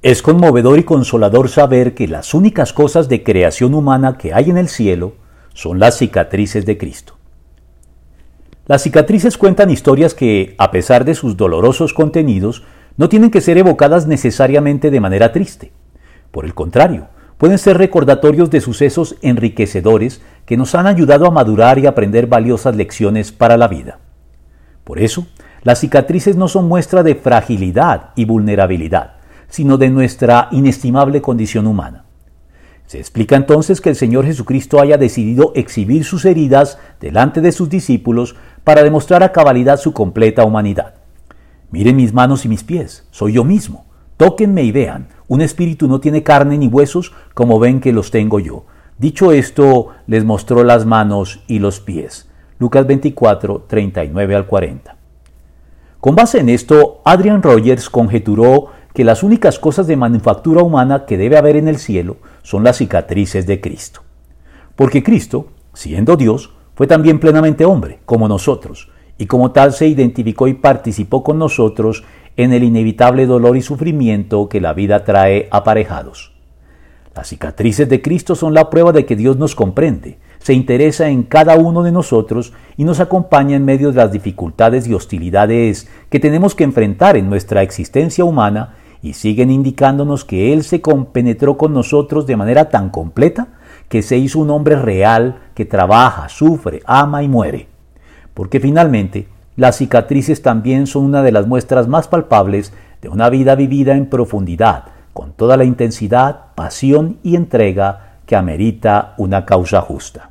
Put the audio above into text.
Es conmovedor y consolador saber que las únicas cosas de creación humana que hay en el cielo son las cicatrices de Cristo. Las cicatrices cuentan historias que, a pesar de sus dolorosos contenidos, no tienen que ser evocadas necesariamente de manera triste. Por el contrario, pueden ser recordatorios de sucesos enriquecedores que nos han ayudado a madurar y aprender valiosas lecciones para la vida. Por eso, las cicatrices no son muestra de fragilidad y vulnerabilidad, sino de nuestra inestimable condición humana. Se explica entonces que el Señor Jesucristo haya decidido exhibir sus heridas delante de sus discípulos para demostrar a cabalidad su completa humanidad. Miren mis manos y mis pies, soy yo mismo. Tóquenme y vean, un espíritu no tiene carne ni huesos como ven que los tengo yo. Dicho esto, les mostró las manos y los pies. Lucas 24, 39 al 40. Con base en esto, Adrian Rogers conjeturó que las únicas cosas de manufactura humana que debe haber en el cielo son las cicatrices de Cristo. Porque Cristo, siendo Dios, fue también plenamente hombre, como nosotros, y como tal se identificó y participó con nosotros en el inevitable dolor y sufrimiento que la vida trae aparejados. Las cicatrices de Cristo son la prueba de que Dios nos comprende, se interesa en cada uno de nosotros y nos acompaña en medio de las dificultades y hostilidades que tenemos que enfrentar en nuestra existencia humana y siguen indicándonos que Él se compenetró con nosotros de manera tan completa que se hizo un hombre real que trabaja, sufre, ama y muere. Porque finalmente las cicatrices también son una de las muestras más palpables de una vida vivida en profundidad, con toda la intensidad, pasión y entrega que amerita una causa justa.